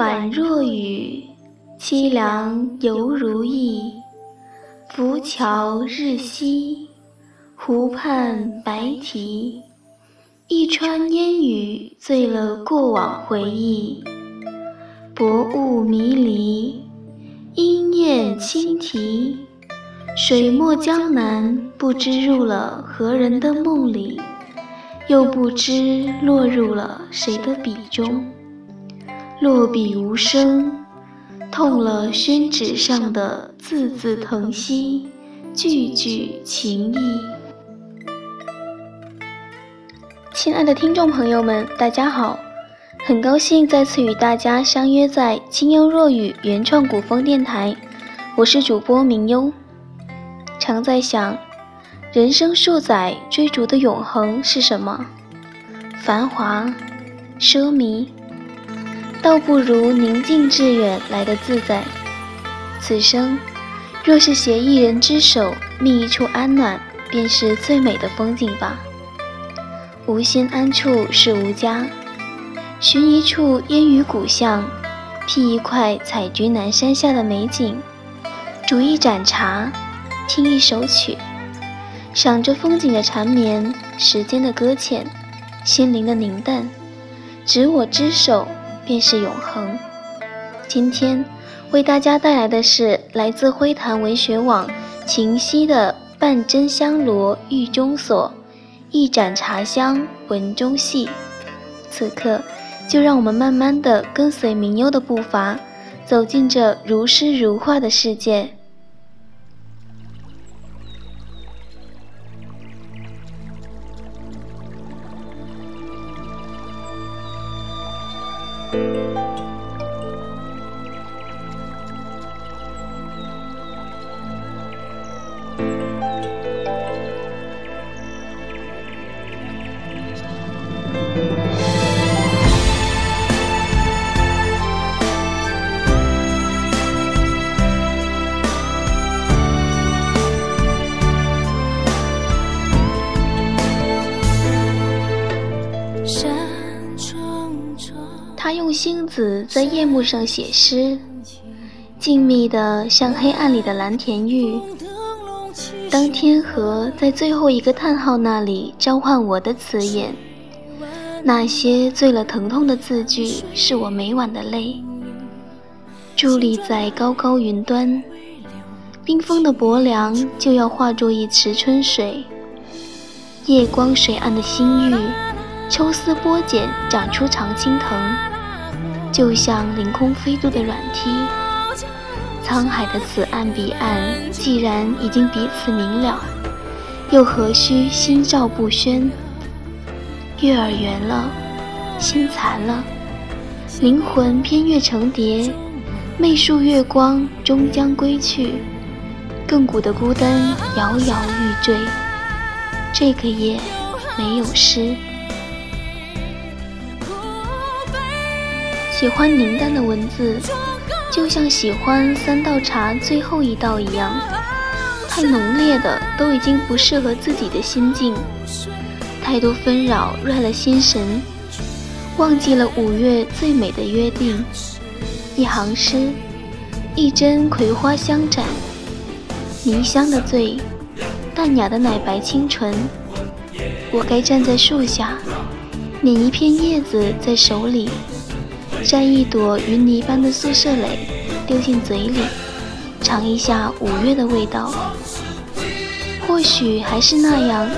宛若雨，凄凉犹如意。浮桥日夕，湖畔白堤。一川烟雨，醉了过往回忆。薄雾迷离，莺燕轻啼。水墨江南，不知入了何人的梦里，又不知落入了谁的笔中。落笔无声，痛了宣纸上的字字疼惜，句句情意。亲爱的听众朋友们，大家好，很高兴再次与大家相约在清幽若雨原创古风电台，我是主播明幽。常在想，人生数载追逐的永恒是什么？繁华、奢靡，倒不如宁静致远来的自在。此生，若是携一人之手，觅一处安暖，便是最美的风景吧。无心安处是无家，寻一处烟雨古巷，辟一块采菊南山下的美景，煮一盏茶，听一首曲，赏着风景的缠绵，时间的搁浅，心灵的凝淡，执我之手，便是永恒。今天为大家带来的是来自灰檀文学网秦夕的《半真香罗玉中锁》。一盏茶香，文中戏。此刻，就让我们慢慢的跟随明幽的步伐，走进这如诗如画的世界。他用星子在夜幕上写诗，静谧的像黑暗里的蓝田玉。当天河在最后一个叹号那里召唤我的词眼，那些醉了疼痛的字句，是我每晚的泪。伫立在高高云端，冰封的薄凉就要化作一池春水。夜光水岸的新玉，抽丝剥茧长出常青藤。就像凌空飞渡的软梯，沧海的此岸彼岸，既然已经彼此明了，又何须心照不宣？月儿圆了，心残了，灵魂翩跃成蝶，媚树月光终将归去，亘古的孤单摇摇欲坠。这个夜没有诗。喜欢凝淡的文字，就像喜欢三道茶最后一道一样，太浓烈的都已经不适合自己的心境，太多纷扰乱了心神，忘记了五月最美的约定。一行诗，一针葵花香盏，迷香的醉，淡雅的奶白清纯。我该站在树下，捻一片叶子在手里。摘一朵云泥般的宿舍蕾，丢进嘴里，尝一下五月的味道。或许还是那样，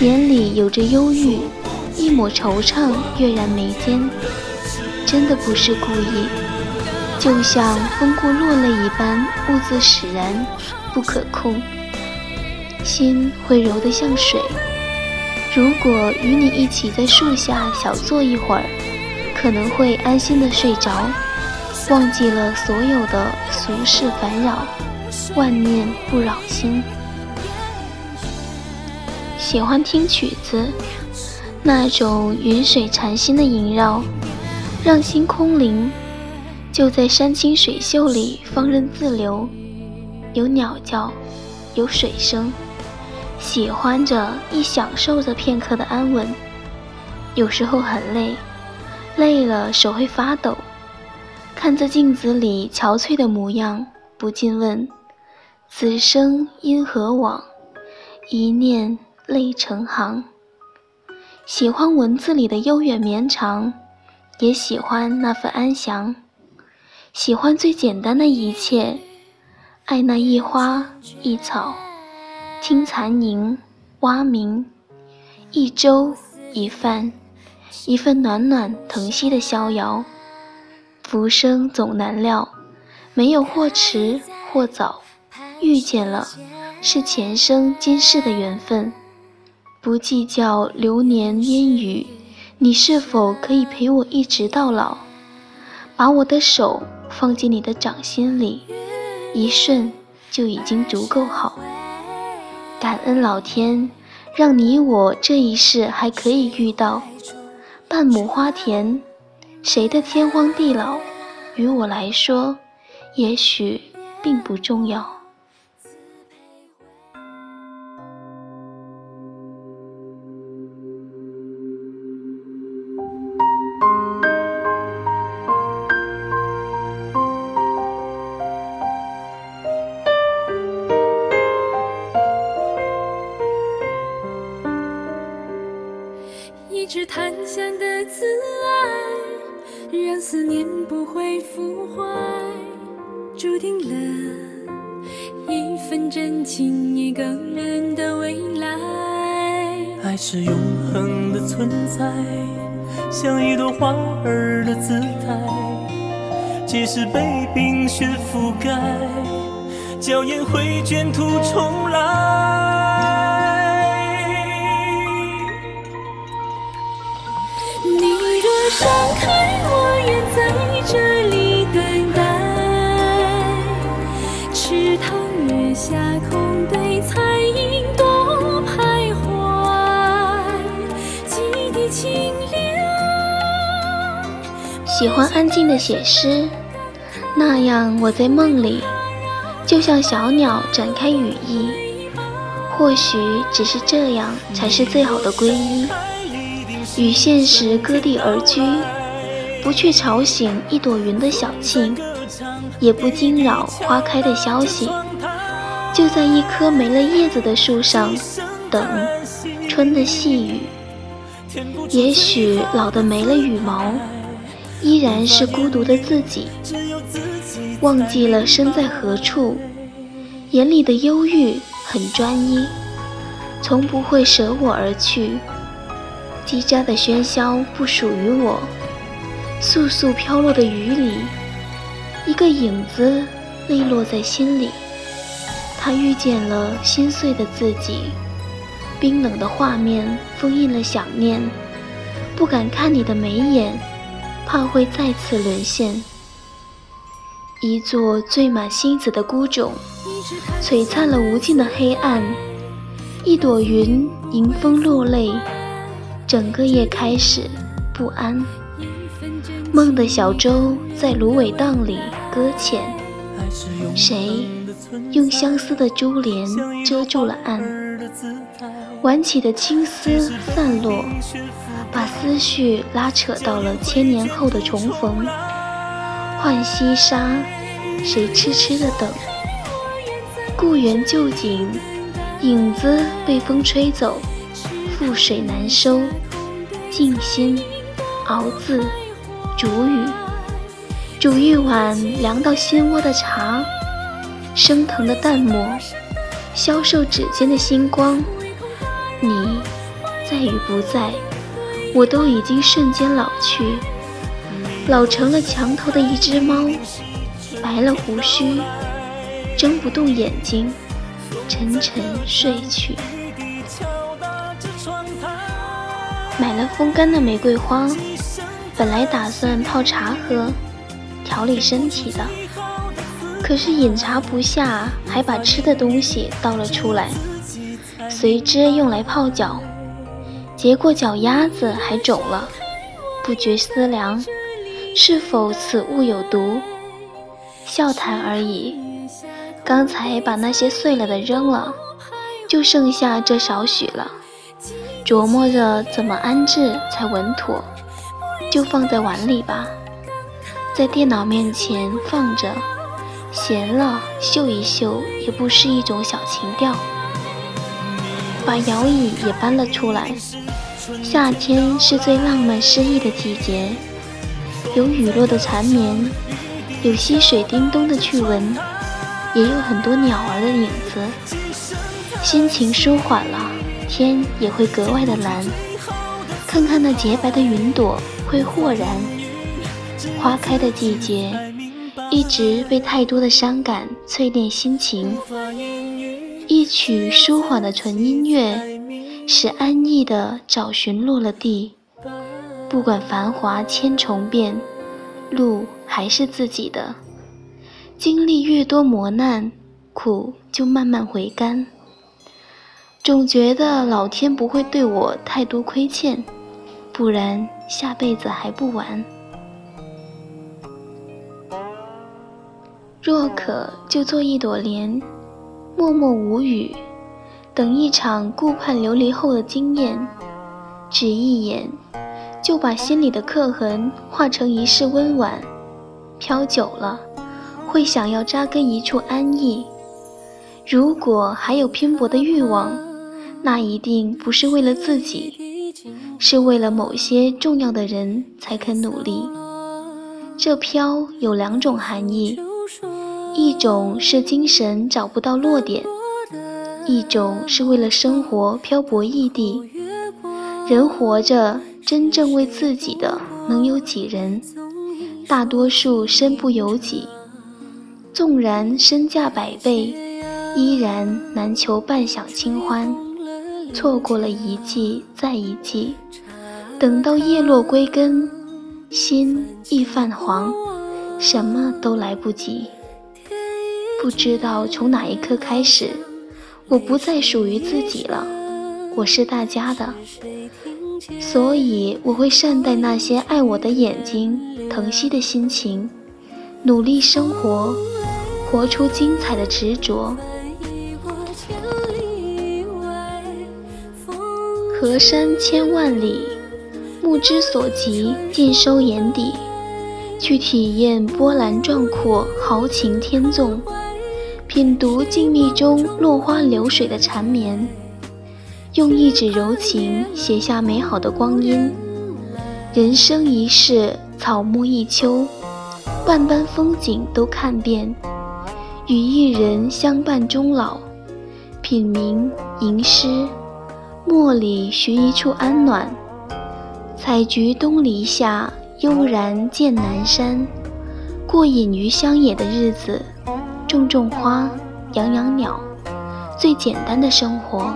眼里有着忧郁，一抹惆怅跃然眉间。真的不是故意，就像风过落泪一般，兀自使然，不可控。心会柔得像水，如果与你一起在树下小坐一会儿。可能会安心的睡着，忘记了所有的俗世烦扰，万念不扰心。喜欢听曲子，那种云水禅心的萦绕，让心空灵。就在山清水秀里放任自流，有鸟叫，有水声，喜欢着，亦享受着片刻的安稳。有时候很累。累了，手会发抖，看着镜子里憔悴的模样，不禁问：此生因何往？一念泪成行。喜欢文字里的悠远绵长，也喜欢那份安详。喜欢最简单的一切，爱那一花一草，听残萤蛙鸣，一粥一饭。一份暖暖疼惜的逍遥，浮生总难料，没有或迟或早，遇见了是前生今世的缘分，不计较流年烟雨，你是否可以陪我一直到老？把我的手放进你的掌心里，一瞬就已经足够好。感恩老天，让你我这一世还可以遇到。半亩花田，谁的天荒地老，于我来说，也许并不重要。存在，像一朵花儿的姿态，即使被冰雪覆盖，娇艳会卷土重来。你若盛开，我愿在这里等待，池塘月下空喜欢安静的写诗，那样我在梦里，就像小鸟展开羽翼。或许只是这样，才是最好的皈依。与现实割地而居，不去吵醒一朵云的小庆，也不惊扰花开的消息，就在一棵没了叶子的树上等春的细雨。也许老的没了羽毛。依然是孤独的自己，忘记了身在何处，眼里的忧郁很专一，从不会舍我而去。叽喳的喧嚣不属于我，簌簌飘落的雨里，一个影子泪落在心里。他遇见了心碎的自己，冰冷的画面封印了想念，不敢看你的眉眼。怕会再次沦陷。一座缀满星子的孤冢，璀璨了无尽的黑暗。一朵云迎风落泪，整个夜开始不安。梦的小舟在芦苇荡里搁浅，谁用相思的珠帘遮住了岸？挽起的青丝散落。把思绪拉扯到了千年后的重逢，浣溪沙，谁痴痴的等？故园旧景，影子被风吹走，覆水难收。静心，熬字，煮雨，煮一碗凉到心窝的茶，升腾的淡墨，消瘦指尖的星光。你在与不在？我都已经瞬间老去，老成了墙头的一只猫，白了胡须，睁不动眼睛，沉沉睡去。买了风干的玫瑰花，本来打算泡茶喝，调理身体的，可是饮茶不下，还把吃的东西倒了出来，随之用来泡脚。结果脚丫子还肿了，不觉思量，是否此物有毒？笑谈而已。刚才把那些碎了的扔了，就剩下这少许了。琢磨着怎么安置才稳妥，就放在碗里吧。在电脑面前放着，闲了嗅一嗅也不失一种小情调。把摇椅也搬了出来。夏天是最浪漫诗意的季节，有雨落的缠绵，有溪水叮咚的趣闻，也有很多鸟儿的影子。心情舒缓了，天也会格外的蓝。看看那洁白的云朵，会豁然。花开的季节，一直被太多的伤感淬炼心情。一曲舒缓的纯音乐，使安逸的找寻落了地。不管繁华千重变，路还是自己的。经历越多磨难，苦就慢慢回甘。总觉得老天不会对我太多亏欠，不然下辈子还不晚。若可就做一朵莲。默默无语，等一场顾盼流离后的惊艳，只一眼就把心里的刻痕化成一世温婉。飘久了，会想要扎根一处安逸。如果还有拼搏的欲望，那一定不是为了自己，是为了某些重要的人才肯努力。这飘有两种含义。一种是精神找不到落点，一种是为了生活漂泊异地。人活着，真正为自己的能有几人？大多数身不由己。纵然身价百倍，依然难求半晌清欢。错过了一季再一季，等到叶落归根，心亦泛黄，什么都来不及。不知道从哪一刻开始，我不再属于自己了，我是大家的，所以我会善待那些爱我的眼睛、疼惜的心情，努力生活，活出精彩的执着。河山千万里，目之所及尽收眼底，去体验波澜壮阔、豪情天纵。品读静谧中落花流水的缠绵，用一纸柔情写下美好的光阴。人生一世，草木一秋，万般风景都看遍，与一人相伴终老。品茗吟诗，墨里寻一处安暖。采菊东篱下，悠然见南山。过隐于乡野的日子。种种花，养养鸟，最简单的生活。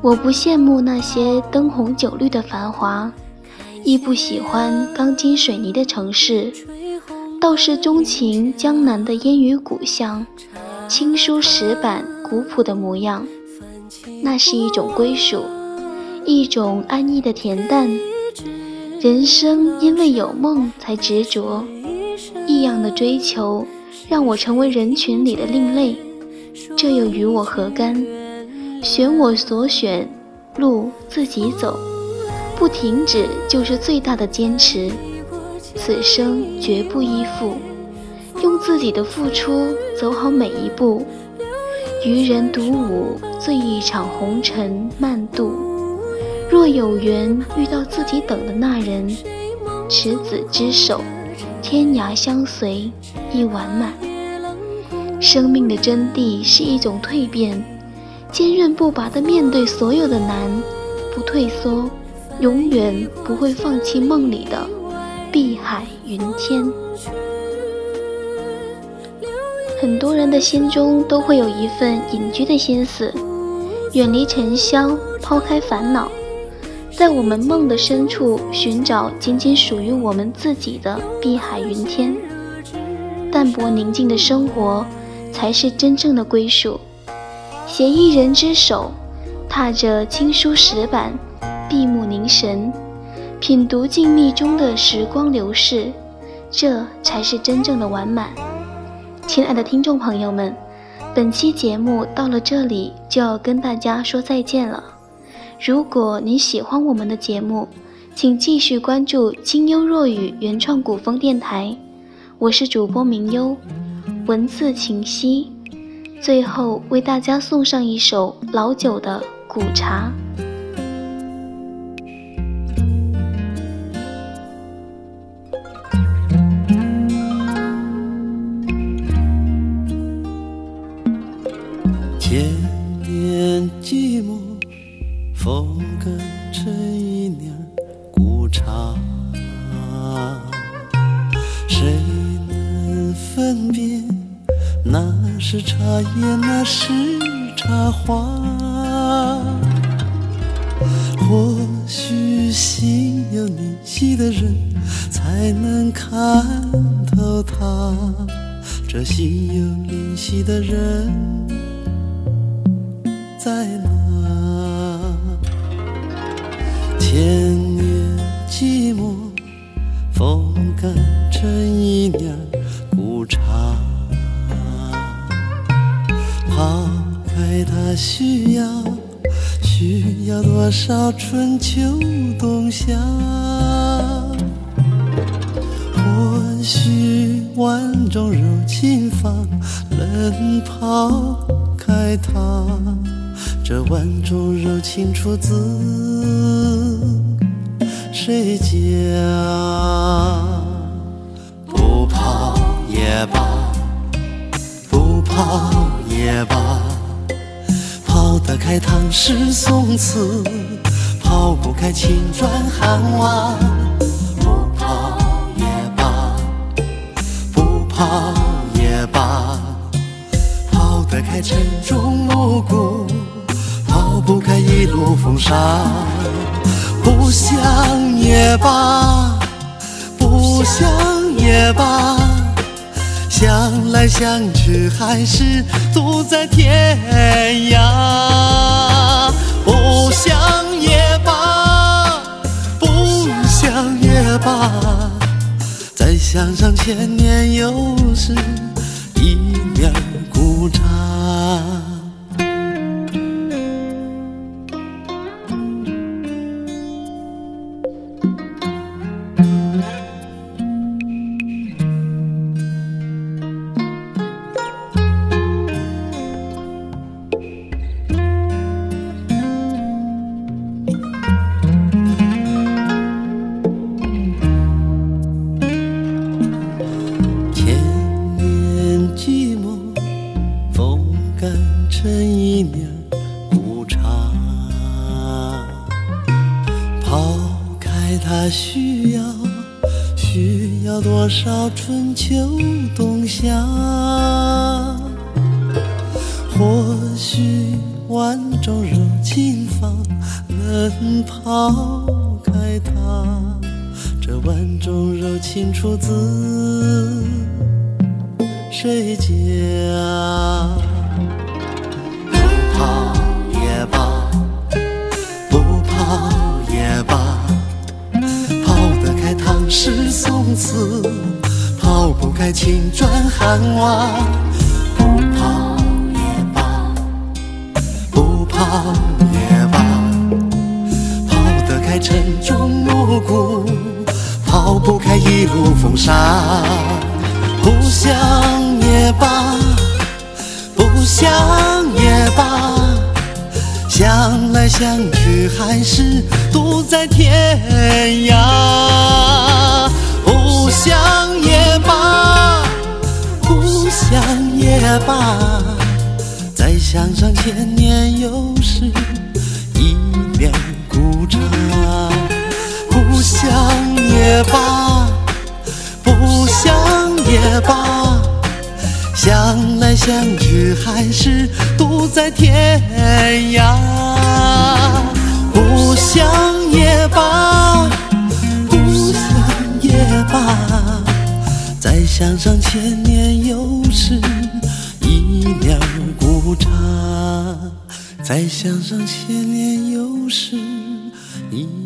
我不羡慕那些灯红酒绿的繁华，亦不喜欢钢筋水泥的城市，倒是钟情江南的烟雨古巷，青书石板古朴的模样。那是一种归属，一种安逸的恬淡。人生因为有梦才执着，异样的追求。让我成为人群里的另类，这又与我何干？选我所选，路自己走，不停止就是最大的坚持。此生绝不依附，用自己的付出走好每一步。与人独舞，醉一场红尘慢度。若有缘遇到自己等的那人，执子之手。天涯相随亦完满。生命的真谛是一种蜕变，坚韧不拔地面对所有的难，不退缩，永远不会放弃梦里的碧海云天。很多人的心中都会有一份隐居的心思，远离尘嚣，抛开烦恼。在我们梦的深处寻找仅仅属于我们自己的碧海云天，淡泊宁静的生活才是真正的归属。携一人之手，踏着青书石板，闭目凝神，品读静谧中的时光流逝，这才是真正的完满。亲爱的听众朋友们，本期节目到了这里就要跟大家说再见了。如果您喜欢我们的节目，请继续关注金优若雨原创古风电台，我是主播明优，文字晴溪。最后为大家送上一首老酒的《古茶》。有灵犀的人，才能看透它。这心有灵犀的人。在哪？千年寂寞，风干成一帘古茶。抛开它需要，需要多少春秋冬夏？或许万种柔情放，冷抛开它。这万种柔情出自谁家？不泡也罢，不泡也罢，得开唐诗宋词，泡不开青砖汉瓦。不泡也罢，不泡也罢，泡得开沉重暮鼓。抛不开一路风沙，不想也罢，不想也罢，想来想去还是独在天涯。不想也罢，不想也罢，再想想千年又是春秋冬夏？或许万种柔情放，能抛开它。这万种柔情出自谁家？不泡也罢，不泡也罢，泡得开唐诗宋词，开青砖汉瓦。不跑也罢，不跑也罢，泡得开沉重暮鼓。抛不开一路风沙，不想也罢，不想也罢，想来想去还是独在天涯。不想也，想也罢，再想上千年又是一帘古茶。不想也罢，不想也罢，想来想去还是独在天涯。不想也罢，不想也罢，再想上千年再想上千年又是一。